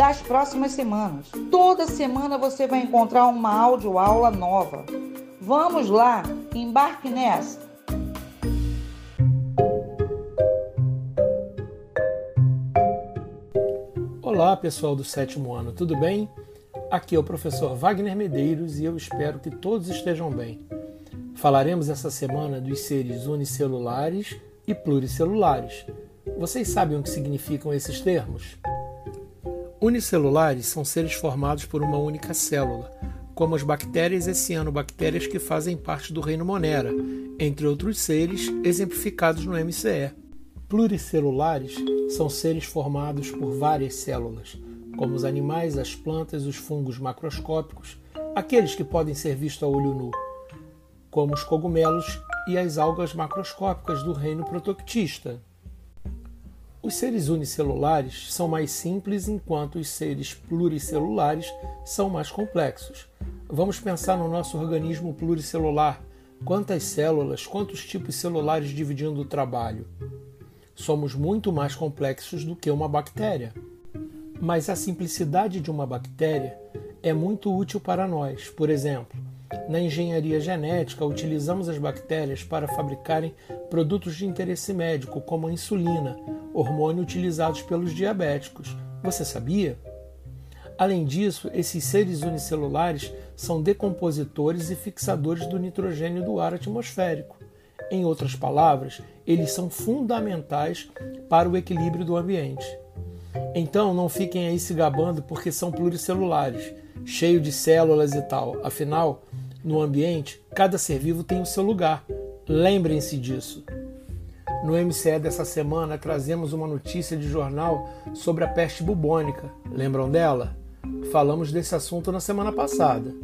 das próximas semanas. Toda semana você vai encontrar uma aula nova. Vamos lá, embarque nessa! Olá, pessoal do sétimo ano, tudo bem? Aqui é o professor Wagner Medeiros e eu espero que todos estejam bem. Falaremos essa semana dos seres unicelulares e pluricelulares. Vocês sabem o que significam esses termos? Unicelulares são seres formados por uma única célula, como as bactérias e cianobactérias que fazem parte do reino Monera, entre outros seres exemplificados no MCE. Pluricelulares são seres formados por várias células, como os animais, as plantas, os fungos macroscópicos, aqueles que podem ser vistos a olho nu, como os cogumelos e as algas macroscópicas do reino protoctista. Os seres unicelulares são mais simples, enquanto os seres pluricelulares são mais complexos. Vamos pensar no nosso organismo pluricelular. Quantas células, quantos tipos celulares dividindo o trabalho? Somos muito mais complexos do que uma bactéria. Mas a simplicidade de uma bactéria é muito útil para nós. Por exemplo, na engenharia genética, utilizamos as bactérias para fabricarem produtos de interesse médico, como a insulina, hormônio utilizados pelos diabéticos. Você sabia? Além disso, esses seres unicelulares são decompositores e fixadores do nitrogênio do ar atmosférico. Em outras palavras, eles são fundamentais para o equilíbrio do ambiente. Então, não fiquem aí se gabando porque são pluricelulares, cheio de células e tal. Afinal, no ambiente, cada ser vivo tem o seu lugar. Lembrem-se disso. No MCE dessa semana trazemos uma notícia de jornal sobre a peste bubônica. Lembram dela? Falamos desse assunto na semana passada.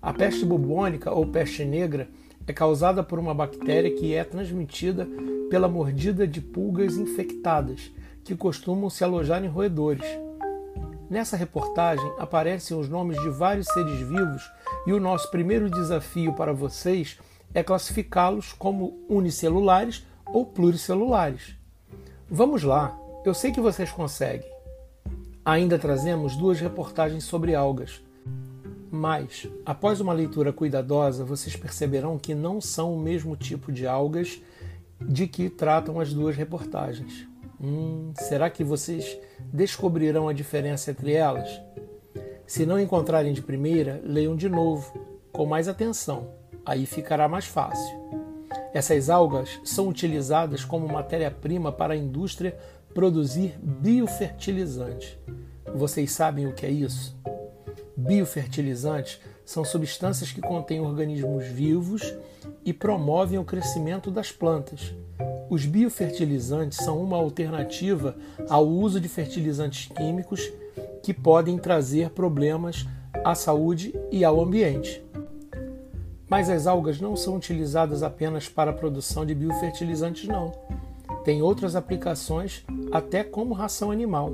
A peste bubônica ou peste negra é causada por uma bactéria que é transmitida pela mordida de pulgas infectadas, que costumam se alojar em roedores. Nessa reportagem aparecem os nomes de vários seres vivos e o nosso primeiro desafio para vocês é classificá-los como unicelulares ou pluricelulares. Vamos lá, eu sei que vocês conseguem. Ainda trazemos duas reportagens sobre algas. Mas, após uma leitura cuidadosa, vocês perceberão que não são o mesmo tipo de algas de que tratam as duas reportagens. Hum, será que vocês descobrirão a diferença entre elas? Se não encontrarem de primeira, leiam de novo, com mais atenção, aí ficará mais fácil. Essas algas são utilizadas como matéria-prima para a indústria produzir biofertilizantes. Vocês sabem o que é isso? Biofertilizantes são substâncias que contêm organismos vivos e promovem o crescimento das plantas. Os biofertilizantes são uma alternativa ao uso de fertilizantes químicos que podem trazer problemas à saúde e ao ambiente. Mas as algas não são utilizadas apenas para a produção de biofertilizantes, não. Tem outras aplicações, até como ração animal.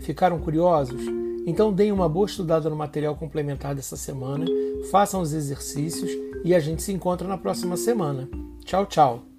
Ficaram curiosos? Então deem uma boa estudada no material complementar dessa semana, façam os exercícios e a gente se encontra na próxima semana. Tchau, tchau!